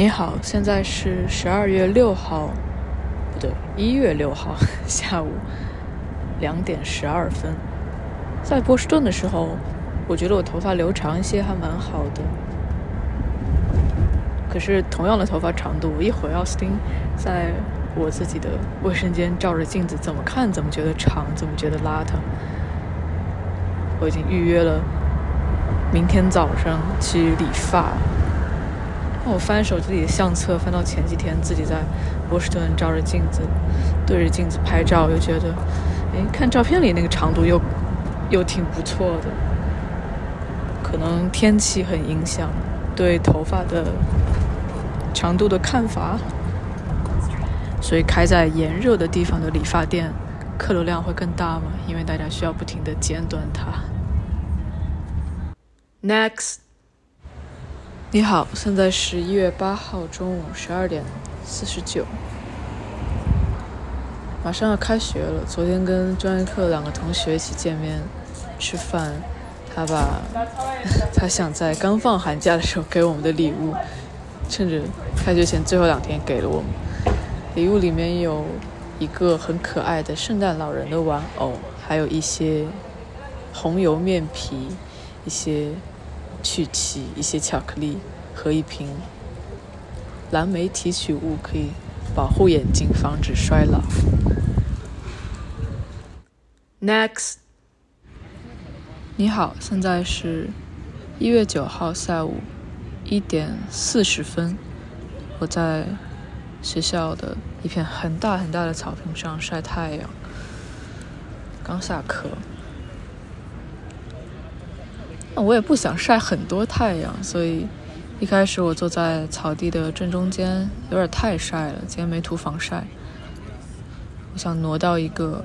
你好，现在是十二月六号，不对，一月六号 下午两点十二分。在波士顿的时候，我觉得我头发留长一些还蛮好的。可是同样的头发长度，我一回奥斯汀，在我自己的卫生间照着镜子，怎么看怎么觉得长，怎么觉得邋遢。我已经预约了明天早上去理发。我翻手机里的相册，翻到前几天自己在波士顿照着镜子，对着镜子拍照，又觉得，哎，看照片里那个长度又又挺不错的。可能天气很影响对头发的长度的看法，所以开在炎热的地方的理发店，客流量会更大嘛？因为大家需要不停的剪短它。Next。你好，现在十一月八号中午十二点四十九，马上要开学了。昨天跟专业课两个同学一起见面吃饭，他把 他想在刚放寒假的时候给我们的礼物，趁着开学前最后两天给了我们。礼物里面有一个很可爱的圣诞老人的玩偶，还有一些红油面皮，一些。曲奇、一些巧克力和一瓶蓝莓提取物，可以保护眼睛，防止衰老。Next，你好，现在是一月九号下午一点四十分，我在学校的一片很大很大的草坪上晒太阳，刚下课。我也不想晒很多太阳，所以一开始我坐在草地的正中间，有点太晒了。今天没涂防晒，我想挪到一个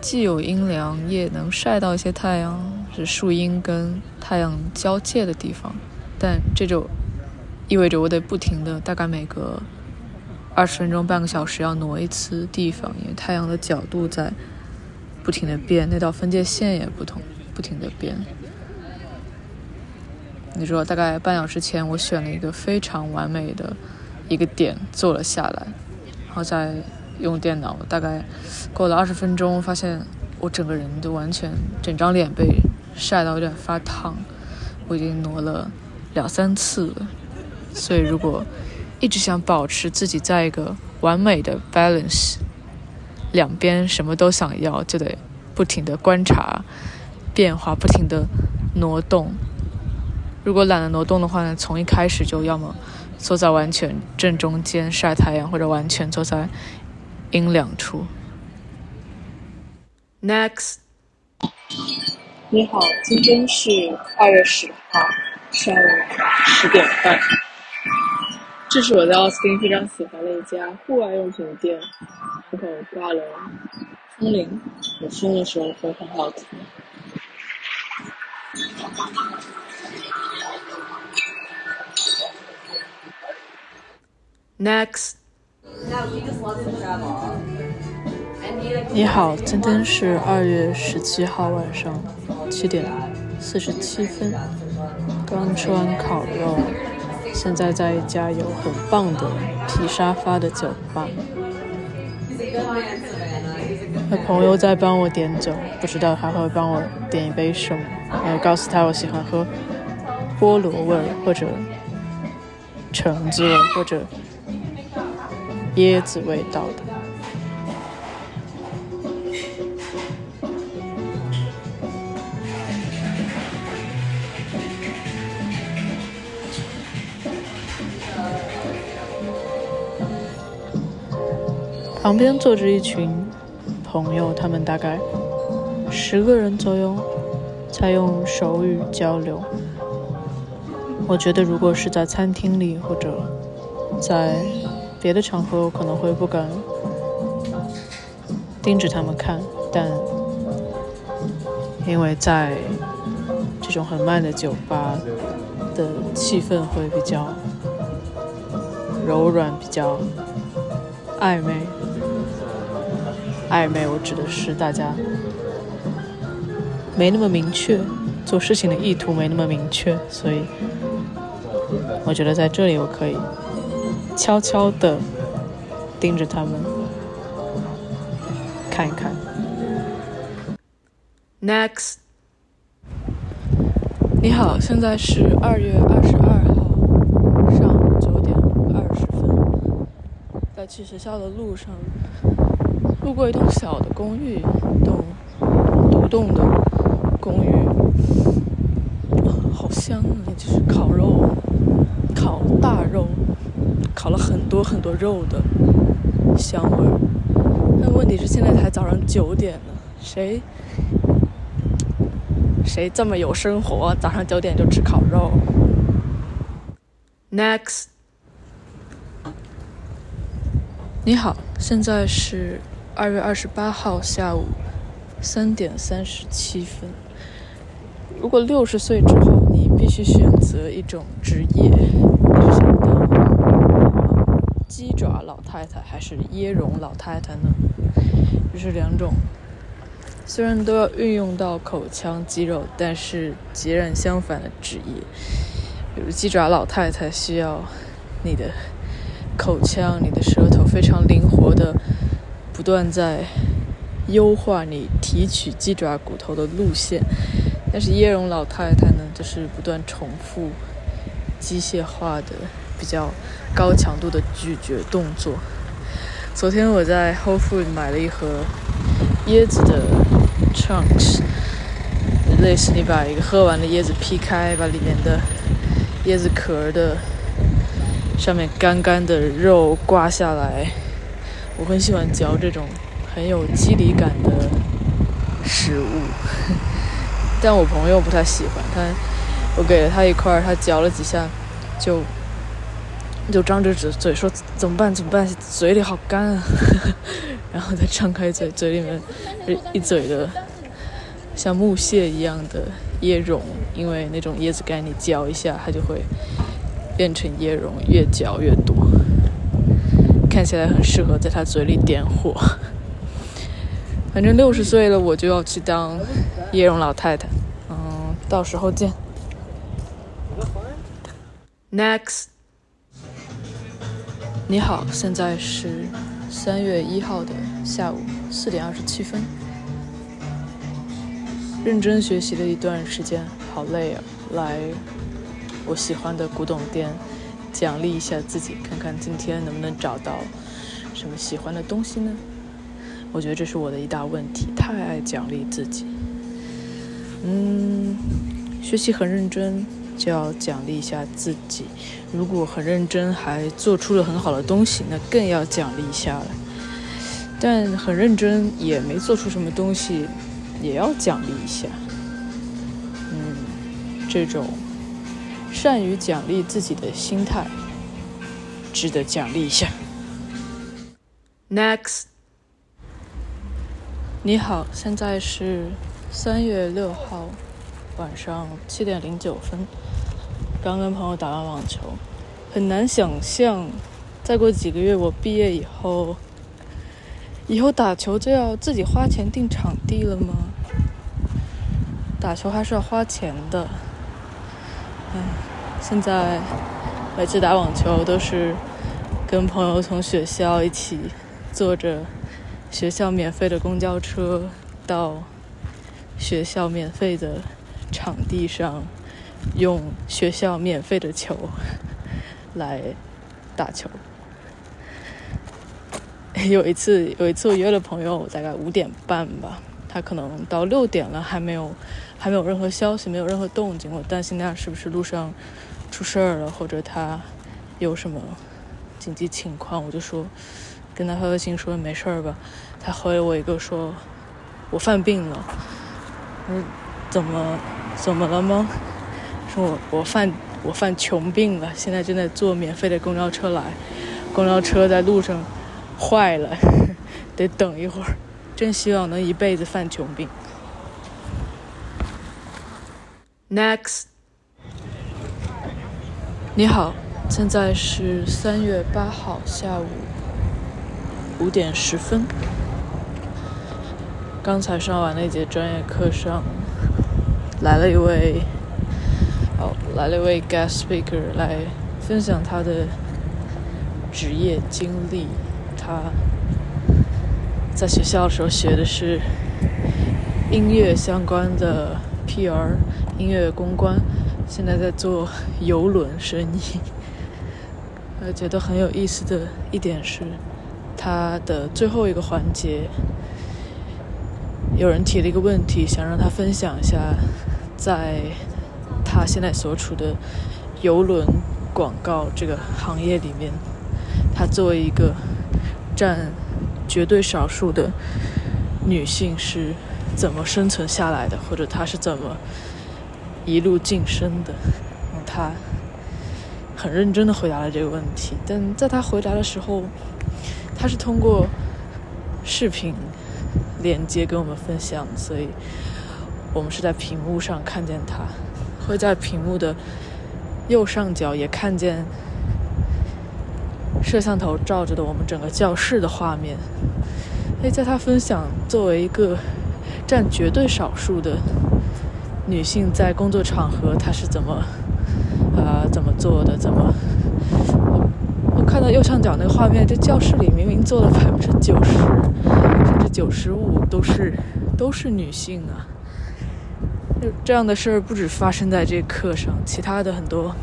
既有阴凉，也能晒到一些太阳，是树荫跟太阳交界的地方。但这就意味着我得不停的，大概每隔二十分钟、半个小时要挪一次地方，因为太阳的角度在不停的变，那道分界线也不同，不停的变。你说大概半小时前，我选了一个非常完美的一个点坐了下来，然后再用电脑，大概过了二十分钟，发现我整个人都完全整张脸被晒到有点发烫。我已经挪了两三次了，所以如果一直想保持自己在一个完美的 balance，两边什么都想要，就得不停的观察变化，不停的挪动。如果懒得挪动的话呢，从一开始就要么坐在完全正中间晒太阳，或者完全坐在阴凉处。Next，你好，今天是二月十号上午十点半。这是我在奥斯汀非常喜欢的一家户外用品店，门口挂了风铃，有风的时候会很好听。Next，你好，今天是二月十七号晚上七点四十七分，刚吃完烤肉，现在在一家有很棒的皮沙发的酒吧，我朋友在帮我点酒，不知道他会帮我点一杯什么，然后告诉他我喜欢喝菠萝味或者橙子味或者。椰子味道的。旁边坐着一群朋友，他们大概十个人左右，在用手语交流。我觉得，如果是在餐厅里或者在……别的场合我可能会不敢盯着他们看，但因为在这种很慢的酒吧的气氛会比较柔软，比较暧昧。暧昧，我指的是大家没那么明确，做事情的意图没那么明确，所以我觉得在这里我可以。悄悄的盯着他们看一看。Next，你好，现在是二月二十二号上午九点二十分，在去学校的路上，路过一栋小的公寓，一栋独栋的公寓，好香啊！就是烤肉，烤大肉。烤了很多很多肉的香味儿，但问题是现在才早上九点呢，谁谁这么有生活？早上九点就吃烤肉？Next，你好，现在是二月二十八号下午三点三十七分。如果六十岁之后你必须选择一种职业，爪老太太还是椰蓉老太太呢？这是两种，虽然都要运用到口腔肌肉，但是截然相反的职业。比如鸡爪老太太需要你的口腔、你的舌头非常灵活的，不断在优化你提取鸡爪骨头的路线；但是椰蓉老太太呢，就是不断重复机械化的。比较高强度的咀嚼动作。昨天我在 Whole Food 买了一盒椰子的 chunks，类似你把一个喝完的椰子劈开，把里面的椰子壳的上面干干的肉刮下来。我很喜欢嚼这种很有肌理感的食物，但我朋友不太喜欢。他，我给了他一块，他嚼了几下就。就张着嘴嘴说怎么办怎么办，嘴里好干啊，然后再张开嘴，嘴里面一嘴的像木屑一样的椰蓉，因为那种椰子干你嚼一下它就会变成椰蓉，越嚼越多，看起来很适合在他嘴里点火。反正六十岁了，我就要去当椰蓉老太太，嗯，到时候见。Next。你好，现在是三月一号的下午四点二十七分。认真学习了一段时间，好累啊！来我喜欢的古董店，奖励一下自己，看看今天能不能找到什么喜欢的东西呢？我觉得这是我的一大问题，太爱奖励自己。嗯，学习很认真。就要奖励一下自己，如果很认真还做出了很好的东西，那更要奖励一下了。但很认真也没做出什么东西，也要奖励一下。嗯，这种善于奖励自己的心态，值得奖励一下。Next，你好，现在是三月六号晚上七点零九分。刚跟朋友打完网球，很难想象，再过几个月我毕业以后，以后打球就要自己花钱订场地了吗？打球还是要花钱的。唉，现在每次打网球都是跟朋友从学校一起坐着学校免费的公交车到学校免费的场地上。用学校免费的球 来打球。有一次，有一次我约了朋友，大概五点半吧，他可能到六点了还没有，还没有任何消息，没有任何动静。我担心他是不是路上出事儿了，或者他有什么紧急情况，我就说跟他发微信说没事儿吧。他回我一个说，我犯病了。我说怎么怎么了吗？说我我犯我犯穷病了，现在正在坐免费的公交车来，公交车在路上坏了，得等一会儿。真希望能一辈子犯穷病。Next，你好，现在是三月八号下午五点十分。刚才上完那节专业课上，来了一位。哦，来了一位 guest speaker 来分享他的职业经历。他在学校的时候学的是音乐相关的 PR，音乐公关，现在在做游轮生意。我觉得很有意思的一点是，他的最后一个环节，有人提了一个问题，想让他分享一下，在他现在所处的游轮广告这个行业里面，他作为一个占绝对少数的女性是怎么生存下来的，或者她是怎么一路晋升的？他。很认真的回答了这个问题，但在他回答的时候，他是通过视频连接跟我们分享，所以我们是在屏幕上看见他，会在屏幕的右上角也看见摄像头照着的我们整个教室的画面。哎，在他分享作为一个占绝对少数的女性在工作场合，她是怎么。啊，怎么做的？怎么？我我看到右上角那个画面，这教室里明明坐了百分之九十，甚至九十五都是都是女性啊！这样的事儿不止发生在这课上，其他的很多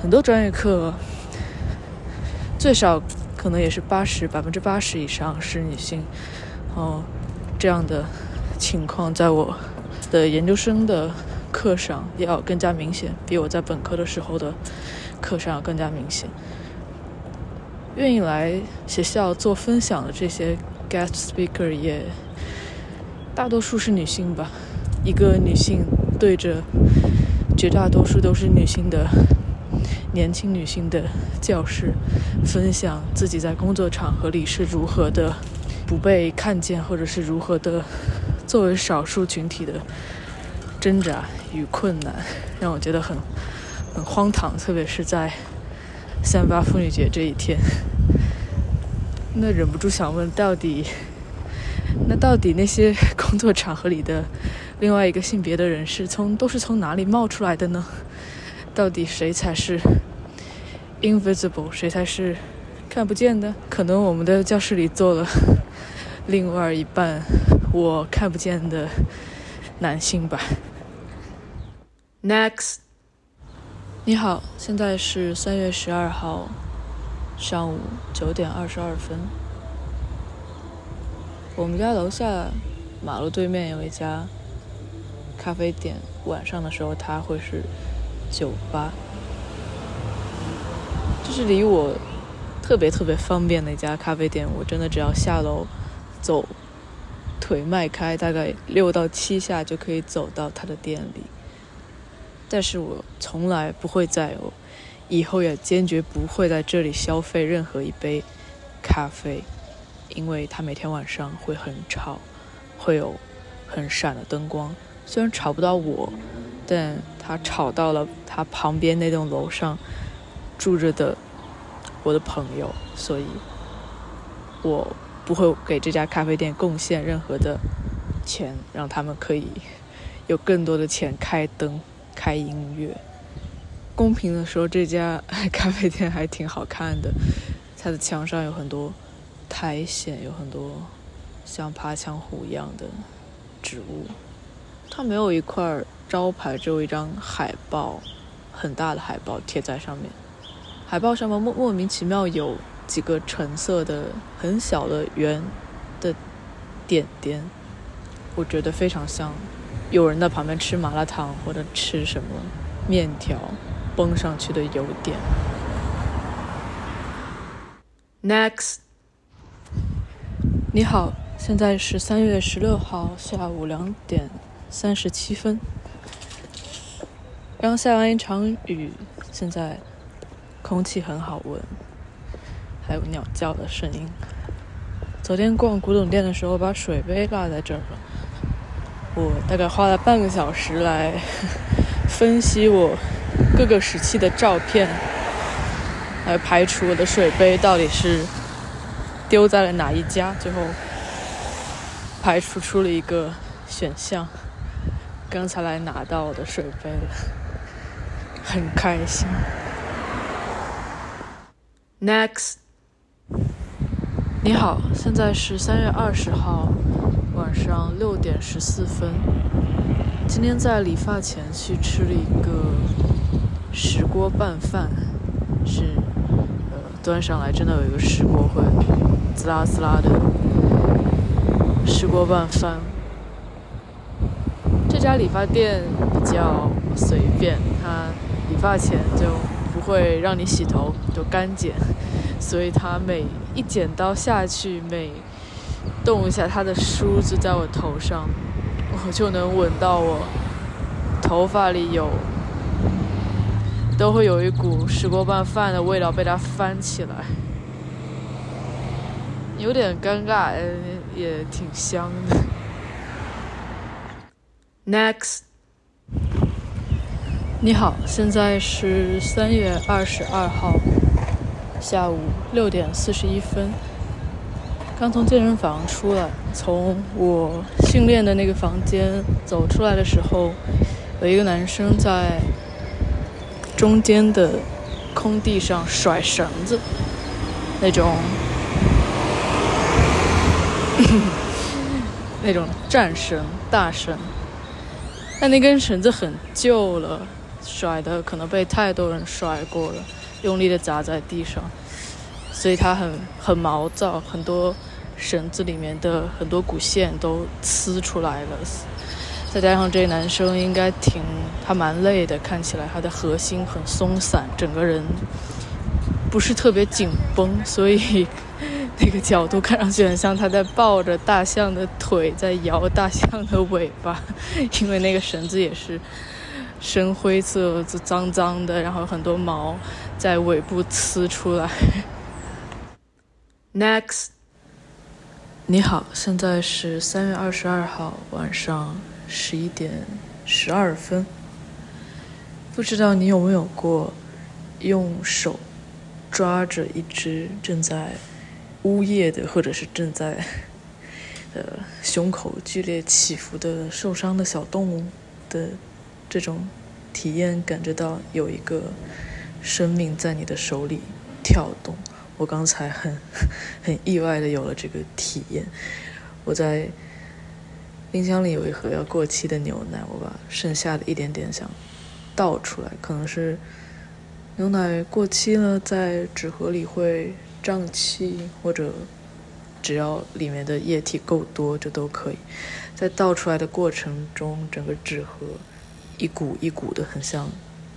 很多专业课，最少可能也是八十百分之八十以上是女性。哦，这样的情况在我的研究生的。课上要更加明显，比我在本科的时候的课上要更加明显。愿意来学校做分享的这些 guest speaker 也大多数是女性吧。一个女性对着绝大多数都是女性的年轻女性的教室，分享自己在工作场合里是如何的不被看见，或者是如何的作为少数群体的挣扎。与困难让我觉得很很荒唐，特别是在三八妇女节这一天，那忍不住想问：到底那到底那些工作场合里的另外一个性别的人是从都是从哪里冒出来的呢？到底谁才是 invisible，谁才是看不见的？可能我们的教室里坐了 另外一半我看不见的男性吧。Next，你好，现在是三月十二号上午九点二十二分。我们家楼下马路对面有一家咖啡店，晚上的时候它会是酒吧。就是离我特别特别方便的一家咖啡店，我真的只要下楼走，腿迈开大概六到七下就可以走到它的店里。但是我从来不会在，以后也坚决不会在这里消费任何一杯咖啡，因为它每天晚上会很吵，会有很闪的灯光。虽然吵不到我，但他吵到了他旁边那栋楼上住着的我的朋友，所以我不会给这家咖啡店贡献任何的钱，让他们可以有更多的钱开灯。开音乐。公平的说，这家咖啡店还挺好看的。它的墙上有很多苔藓，有很多像爬墙虎一样的植物。它没有一块招牌，只有一张海报，很大的海报贴在上面。海报上面莫莫名其妙有几个橙色的很小的圆的点点，我觉得非常像。有人在旁边吃麻辣烫或者吃什么面条，崩上去的油点。Next，你好，现在是三月十六号下午两点三十七分，刚下完一场雨，现在空气很好闻，还有鸟叫的声音。昨天逛古董店的时候，把水杯落在这儿了。我大概花了半个小时来 分析我各个时期的照片，来排除我的水杯到底是丢在了哪一家。最后排除出了一个选项，刚才来拿到我的水杯了，很开心。Next，你好，现在是三月二十号晚上六点十四分。今天在理发前去吃了一个石锅拌饭，是呃端上来真的有一个石锅会滋啦滋啦的石锅拌饭。这家理发店比较随便，它理发前就不会让你洗头，就干剪，所以它每一剪刀下去，每动一下它的梳子在我头上。我就能闻到我头发里有，都会有一股石锅拌饭的味道被它翻起来，有点尴尬，也挺香的。Next，你好，现在是三月二十二号下午六点四十一分。刚从健身房出来，从我训练的那个房间走出来的时候，有一个男生在中间的空地上甩绳子，那种 那种战神、大神，但那根绳子很旧了，甩的可能被太多人甩过了，用力的砸在地上，所以它很很毛躁，很多。绳子里面的很多骨线都呲出来了，再加上这男生应该挺他蛮累的，看起来他的核心很松散，整个人不是特别紧绷，所以那个角度看上去很像他在抱着大象的腿在摇大象的尾巴，因为那个绳子也是深灰色、脏脏的，然后很多毛在尾部呲出来。Next。你好，现在是三月二十二号晚上十一点十二分。不知道你有没有过用手抓着一只正在呜咽的，或者是正在呃胸口剧烈起伏的受伤的小动物的这种体验，感觉到有一个生命在你的手里跳动。我刚才很很意外的有了这个体验。我在冰箱里有一盒要过期的牛奶，我把剩下的一点点想倒出来，可能是牛奶过期了，在纸盒里会胀气，或者只要里面的液体够多就都可以。在倒出来的过程中，整个纸盒一股一股的，很像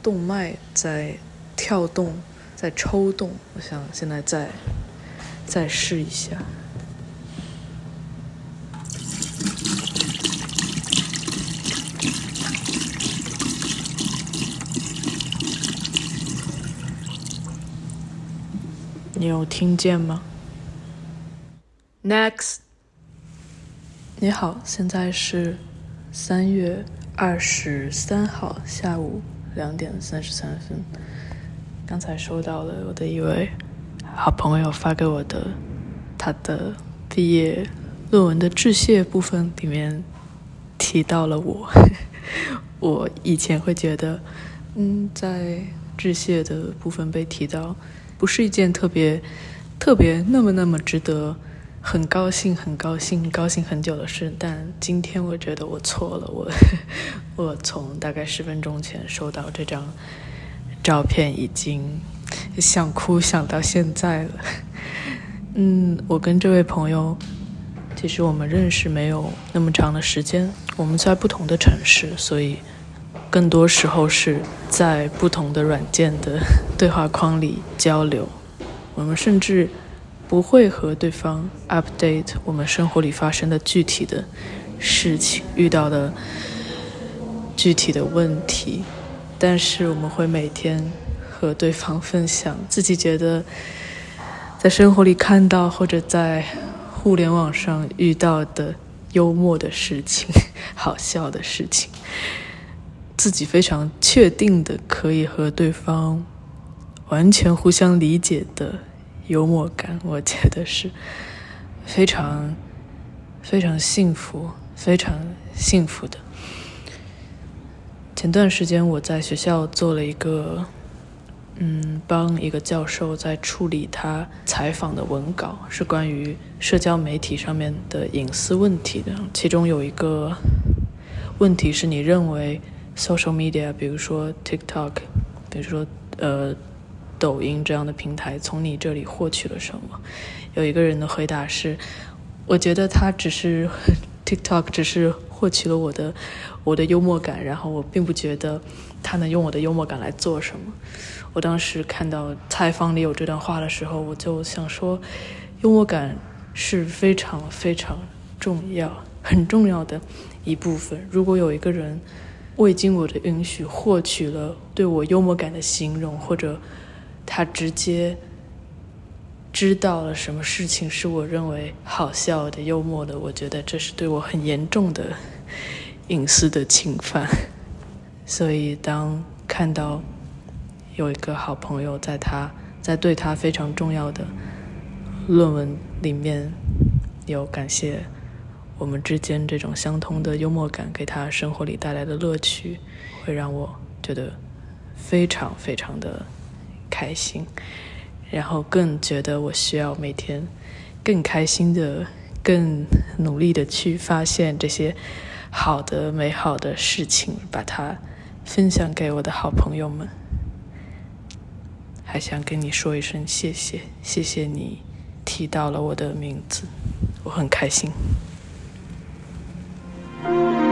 动脉在跳动。在抽动，我想现在再再试一下。你有听见吗？Next，你好，现在是三月二十三号下午两点三十三分。刚才收到了我的一位好朋友发给我的他的毕业论文的致谢部分，里面提到了我。我以前会觉得，嗯，在致谢的部分被提到，不是一件特别特别那么那么值得很高兴很高兴高兴很久的事。但今天我觉得我错了，我我从大概十分钟前收到这张。照片已经想哭想到现在了。嗯，我跟这位朋友，其实我们认识没有那么长的时间，我们在不同的城市，所以更多时候是在不同的软件的对话框里交流。我们甚至不会和对方 update 我们生活里发生的具体的事情，遇到的具体的问题。但是我们会每天和对方分享自己觉得在生活里看到或者在互联网上遇到的幽默的事情、好笑的事情，自己非常确定的可以和对方完全互相理解的幽默感，我觉得是非常非常幸福、非常幸福的。前段时间我在学校做了一个，嗯，帮一个教授在处理他采访的文稿，是关于社交媒体上面的隐私问题的。其中有一个问题是你认为 social media，比如说 TikTok，比如说呃抖音这样的平台，从你这里获取了什么？有一个人的回答是，我觉得他只是 TikTok 只是获取了我的我的幽默感，然后我并不觉得他能用我的幽默感来做什么。我当时看到采访里有这段话的时候，我就想说，幽默感是非常非常重要、很重要的一部分。如果有一个人未经我的允许获取了对我幽默感的形容，或者他直接知道了什么事情是我认为好笑的、幽默的，我觉得这是对我很严重的隐私的侵犯。所以当看到。有一个好朋友，在他，在对他非常重要的论文里面，有感谢我们之间这种相通的幽默感给他生活里带来的乐趣，会让我觉得非常非常的开心，然后更觉得我需要每天更开心的、更努力的去发现这些好的、美好的事情，把它分享给我的好朋友们。还想跟你说一声谢谢，谢谢你提到了我的名字，我很开心。Bye.